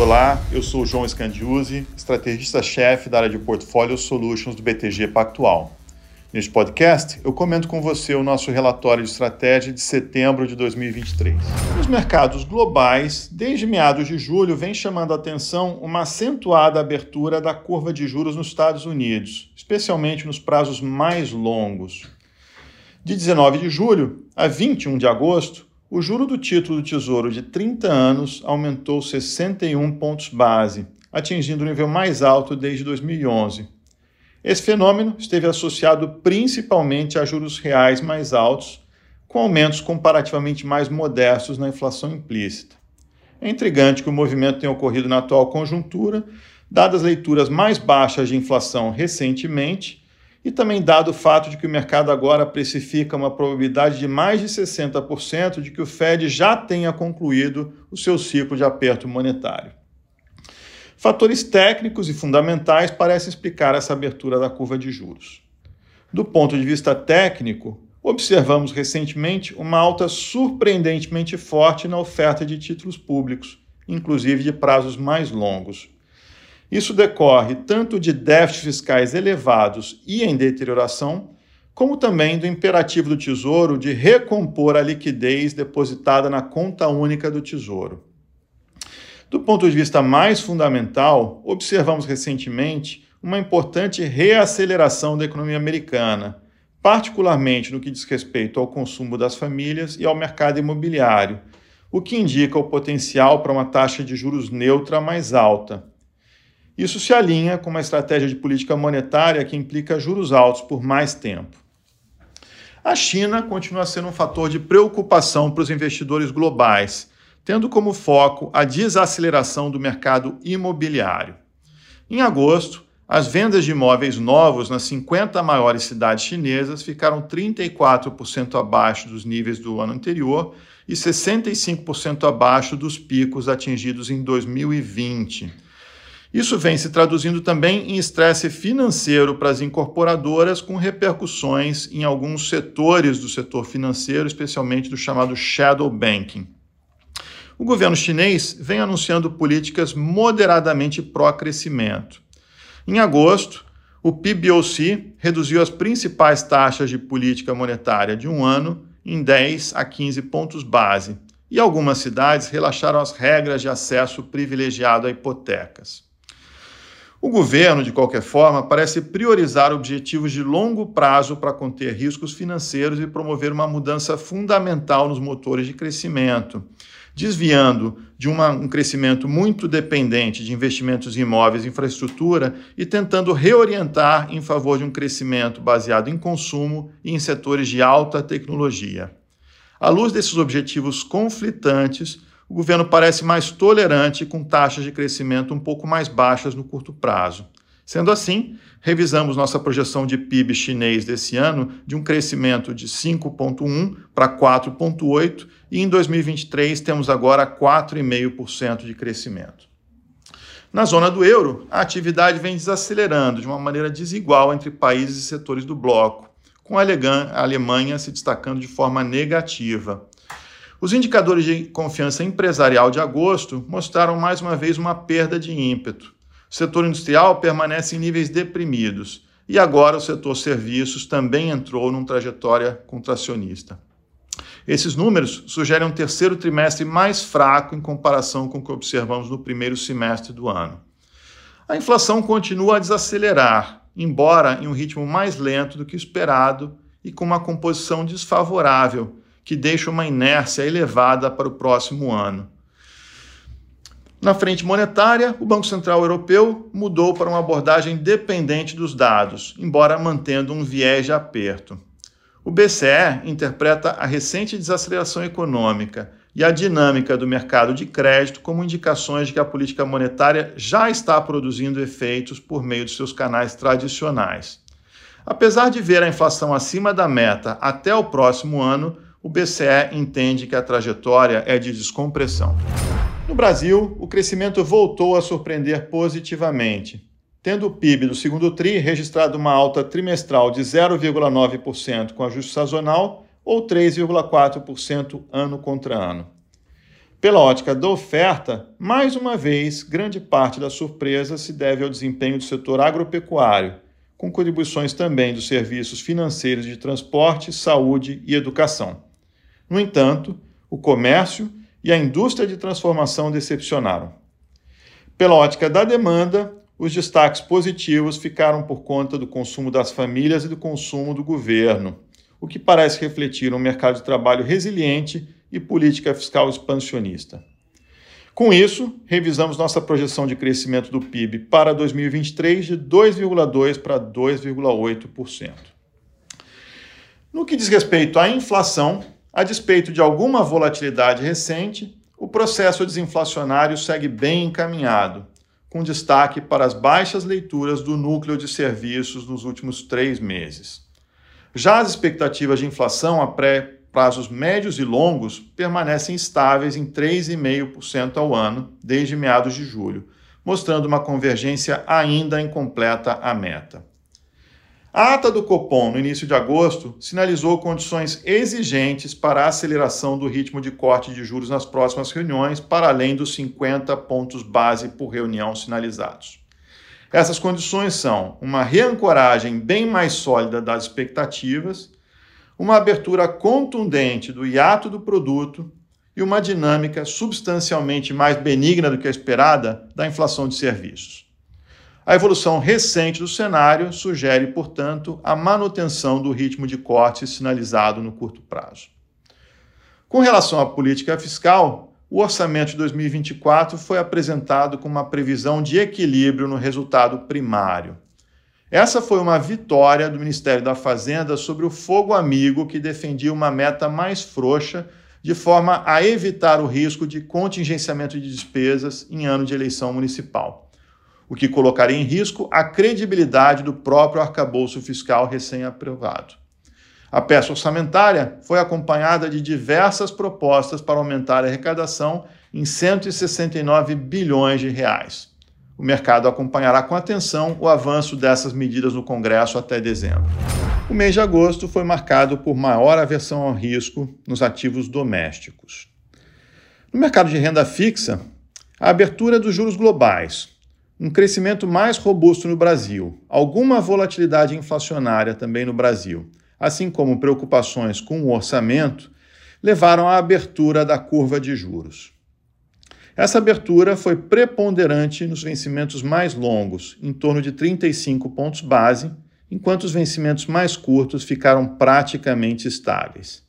Olá, eu sou o João Scandiuzzi, estrategista-chefe da área de Portfólio Solutions do BTG Pactual. Neste podcast, eu comento com você o nosso relatório de estratégia de setembro de 2023. Os mercados globais, desde meados de julho, vem chamando a atenção uma acentuada abertura da curva de juros nos Estados Unidos, especialmente nos prazos mais longos. De 19 de julho a 21 de agosto, o juro do título do Tesouro de 30 anos aumentou 61 pontos base, atingindo o nível mais alto desde 2011. Esse fenômeno esteve associado principalmente a juros reais mais altos, com aumentos comparativamente mais modestos na inflação implícita. É intrigante que o movimento tenha ocorrido na atual conjuntura, dadas leituras mais baixas de inflação recentemente e também dado o fato de que o mercado agora precifica uma probabilidade de mais de 60% de que o Fed já tenha concluído o seu ciclo de aperto monetário. Fatores técnicos e fundamentais parecem explicar essa abertura da curva de juros. Do ponto de vista técnico, observamos recentemente uma alta surpreendentemente forte na oferta de títulos públicos, inclusive de prazos mais longos, isso decorre tanto de déficits fiscais elevados e em deterioração, como também do imperativo do Tesouro de recompor a liquidez depositada na conta única do Tesouro. Do ponto de vista mais fundamental, observamos recentemente uma importante reaceleração da economia americana, particularmente no que diz respeito ao consumo das famílias e ao mercado imobiliário, o que indica o potencial para uma taxa de juros neutra mais alta isso se alinha com uma estratégia de política monetária que implica juros altos por mais tempo. A China continua sendo um fator de preocupação para os investidores globais, tendo como foco a desaceleração do mercado imobiliário. Em agosto, as vendas de imóveis novos nas 50 maiores cidades chinesas ficaram 34% abaixo dos níveis do ano anterior e 65% abaixo dos picos atingidos em 2020 isso vem se traduzindo também em estresse financeiro para as incorporadoras, com repercussões em alguns setores do setor financeiro, especialmente do chamado shadow banking. O governo chinês vem anunciando políticas moderadamente pró-crescimento. Em agosto, o PBOC reduziu as principais taxas de política monetária de um ano em 10 a 15 pontos base, e algumas cidades relaxaram as regras de acesso privilegiado a hipotecas. O governo, de qualquer forma, parece priorizar objetivos de longo prazo para conter riscos financeiros e promover uma mudança fundamental nos motores de crescimento, desviando de uma, um crescimento muito dependente de investimentos em imóveis e infraestrutura e tentando reorientar em favor de um crescimento baseado em consumo e em setores de alta tecnologia. À luz desses objetivos conflitantes, o governo parece mais tolerante com taxas de crescimento um pouco mais baixas no curto prazo. Sendo assim, revisamos nossa projeção de PIB chinês desse ano de um crescimento de 5,1% para 4,8% e em 2023 temos agora 4,5% de crescimento. Na zona do euro, a atividade vem desacelerando de uma maneira desigual entre países e setores do bloco, com a Alemanha se destacando de forma negativa. Os indicadores de confiança empresarial de agosto mostraram mais uma vez uma perda de ímpeto. O setor industrial permanece em níveis deprimidos e agora o setor serviços também entrou numa trajetória contracionista. Esses números sugerem um terceiro trimestre mais fraco em comparação com o que observamos no primeiro semestre do ano. A inflação continua a desacelerar, embora em um ritmo mais lento do que esperado e com uma composição desfavorável que deixa uma inércia elevada para o próximo ano. Na frente monetária, o Banco Central Europeu mudou para uma abordagem dependente dos dados, embora mantendo um viés de aperto. O BCE interpreta a recente desaceleração econômica e a dinâmica do mercado de crédito como indicações de que a política monetária já está produzindo efeitos por meio de seus canais tradicionais. Apesar de ver a inflação acima da meta até o próximo ano, o BCE entende que a trajetória é de descompressão. No Brasil, o crescimento voltou a surpreender positivamente, tendo o PIB do segundo TRI registrado uma alta trimestral de 0,9% com ajuste sazonal ou 3,4% ano contra ano. Pela ótica da oferta, mais uma vez, grande parte da surpresa se deve ao desempenho do setor agropecuário, com contribuições também dos serviços financeiros de transporte, saúde e educação. No entanto, o comércio e a indústria de transformação decepcionaram. Pela ótica da demanda, os destaques positivos ficaram por conta do consumo das famílias e do consumo do governo, o que parece refletir um mercado de trabalho resiliente e política fiscal expansionista. Com isso, revisamos nossa projeção de crescimento do PIB para 2023 de 2,2% para 2,8%. No que diz respeito à inflação, a despeito de alguma volatilidade recente, o processo desinflacionário segue bem encaminhado, com destaque para as baixas leituras do núcleo de serviços nos últimos três meses. Já as expectativas de inflação a pré prazos médios e longos permanecem estáveis em 3,5% ao ano desde meados de julho, mostrando uma convergência ainda incompleta à meta. A ata do Copom no início de agosto sinalizou condições exigentes para a aceleração do ritmo de corte de juros nas próximas reuniões, para além dos 50 pontos base por reunião sinalizados. Essas condições são uma reancoragem bem mais sólida das expectativas uma abertura contundente do hiato do produto e uma dinâmica substancialmente mais benigna do que a esperada da inflação de serviços. A evolução recente do cenário sugere, portanto, a manutenção do ritmo de cortes sinalizado no curto prazo. Com relação à política fiscal, o orçamento de 2024 foi apresentado com uma previsão de equilíbrio no resultado primário. Essa foi uma vitória do Ministério da Fazenda sobre o fogo amigo que defendia uma meta mais frouxa, de forma a evitar o risco de contingenciamento de despesas em ano de eleição municipal, o que colocaria em risco a credibilidade do próprio arcabouço fiscal recém-aprovado. A peça orçamentária foi acompanhada de diversas propostas para aumentar a arrecadação em 169 bilhões de reais o mercado acompanhará com atenção o avanço dessas medidas no Congresso até dezembro. O mês de agosto foi marcado por maior aversão ao risco nos ativos domésticos. No mercado de renda fixa, a abertura dos juros globais, um crescimento mais robusto no Brasil, alguma volatilidade inflacionária também no Brasil, assim como preocupações com o orçamento, levaram à abertura da curva de juros. Essa abertura foi preponderante nos vencimentos mais longos, em torno de 35 pontos base, enquanto os vencimentos mais curtos ficaram praticamente estáveis.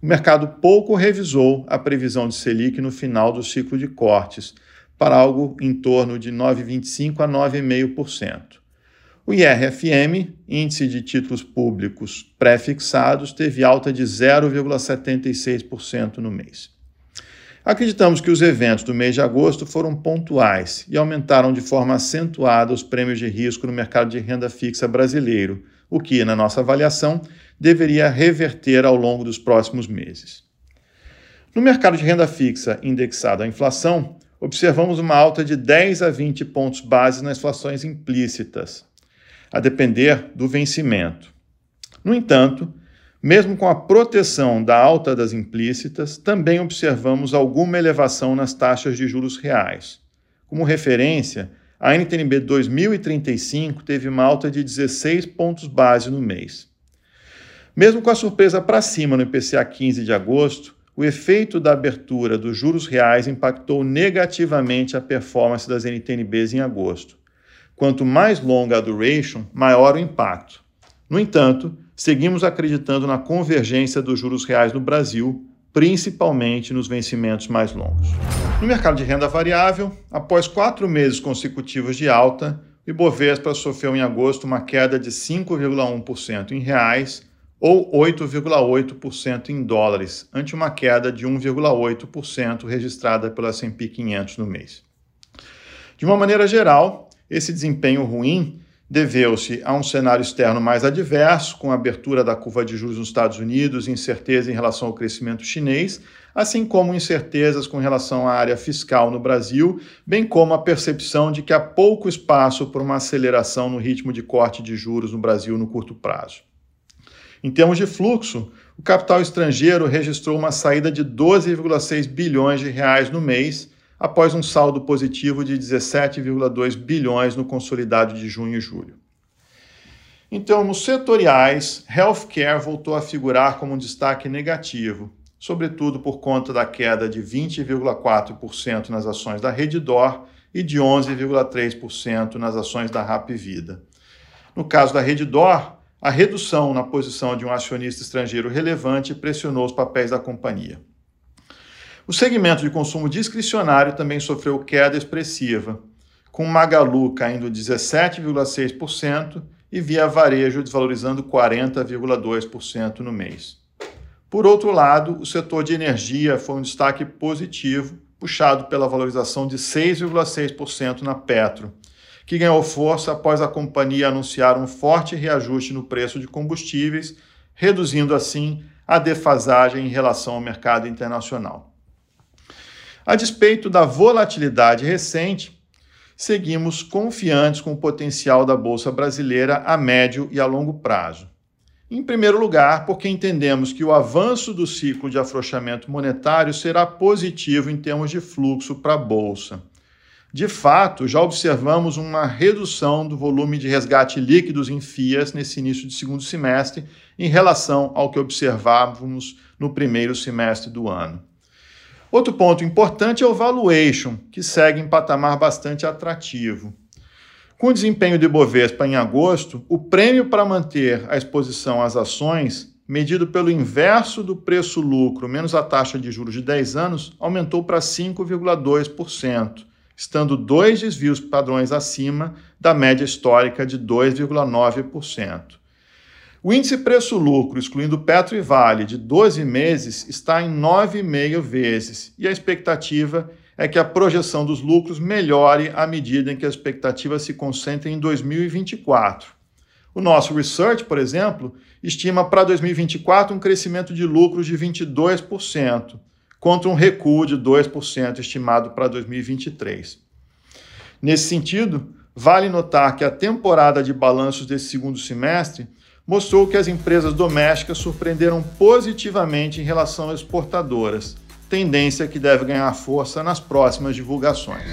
O mercado pouco revisou a previsão de Selic no final do ciclo de cortes, para algo em torno de 9,25% a 9,5%. O IRFM, Índice de Títulos Públicos Pré-Fixados, teve alta de 0,76% no mês. Acreditamos que os eventos do mês de agosto foram pontuais e aumentaram de forma acentuada os prêmios de risco no mercado de renda fixa brasileiro, o que, na nossa avaliação, deveria reverter ao longo dos próximos meses. No mercado de renda fixa indexado à inflação, observamos uma alta de 10 a 20 pontos base nas inflações implícitas, a depender do vencimento. No entanto, mesmo com a proteção da alta das implícitas, também observamos alguma elevação nas taxas de juros reais. Como referência, a NTNB 2035 teve uma alta de 16 pontos base no mês. Mesmo com a surpresa para cima no IPCA 15 de agosto, o efeito da abertura dos juros reais impactou negativamente a performance das NTNBs em agosto. Quanto mais longa a duration, maior o impacto. No entanto, seguimos acreditando na convergência dos juros reais no Brasil, principalmente nos vencimentos mais longos. No mercado de renda variável, após quatro meses consecutivos de alta, o Ibovespa sofreu em agosto uma queda de 5,1% em reais ou 8,8% em dólares, ante uma queda de 1,8% registrada pela S&P 500 no mês. De uma maneira geral, esse desempenho ruim deveu-se a um cenário externo mais adverso, com a abertura da curva de juros nos Estados Unidos, incerteza em relação ao crescimento chinês, assim como incertezas com relação à área fiscal no Brasil, bem como a percepção de que há pouco espaço para uma aceleração no ritmo de corte de juros no Brasil no curto prazo. Em termos de fluxo, o capital estrangeiro registrou uma saída de 12,6 bilhões de reais no mês, após um saldo positivo de 17,2 bilhões no consolidado de junho e julho. Então, nos setoriais, healthcare voltou a figurar como um destaque negativo, sobretudo por conta da queda de 20,4% nas ações da Reddor e de 11,3% nas ações da Rap Vida. No caso da Reddor, a redução na posição de um acionista estrangeiro relevante pressionou os papéis da companhia. O segmento de consumo discricionário também sofreu queda expressiva, com Magalu caindo 17,6% e Via Varejo desvalorizando 40,2% no mês. Por outro lado, o setor de energia foi um destaque positivo, puxado pela valorização de 6,6% na Petro, que ganhou força após a companhia anunciar um forte reajuste no preço de combustíveis, reduzindo assim a defasagem em relação ao mercado internacional. A despeito da volatilidade recente, seguimos confiantes com o potencial da Bolsa Brasileira a médio e a longo prazo. Em primeiro lugar, porque entendemos que o avanço do ciclo de afrouxamento monetário será positivo em termos de fluxo para a Bolsa. De fato, já observamos uma redução do volume de resgate líquidos em FIAs nesse início de segundo semestre em relação ao que observávamos no primeiro semestre do ano. Outro ponto importante é o valuation, que segue em patamar bastante atrativo. Com o desempenho de Bovespa em agosto, o prêmio para manter a exposição às ações, medido pelo inverso do preço-lucro menos a taxa de juros de 10 anos, aumentou para 5,2% estando dois desvios padrões acima da média histórica de 2,9%. O índice preço-lucro, excluindo Petro e Vale, de 12 meses, está em 9,5 vezes, e a expectativa é que a projeção dos lucros melhore à medida em que a expectativa se concentra em 2024. O nosso research, por exemplo, estima para 2024 um crescimento de lucros de 22%, contra um recuo de 2% estimado para 2023. Nesse sentido, vale notar que a temporada de balanços desse segundo semestre mostrou que as empresas domésticas surpreenderam positivamente em relação às exportadoras, tendência que deve ganhar força nas próximas divulgações.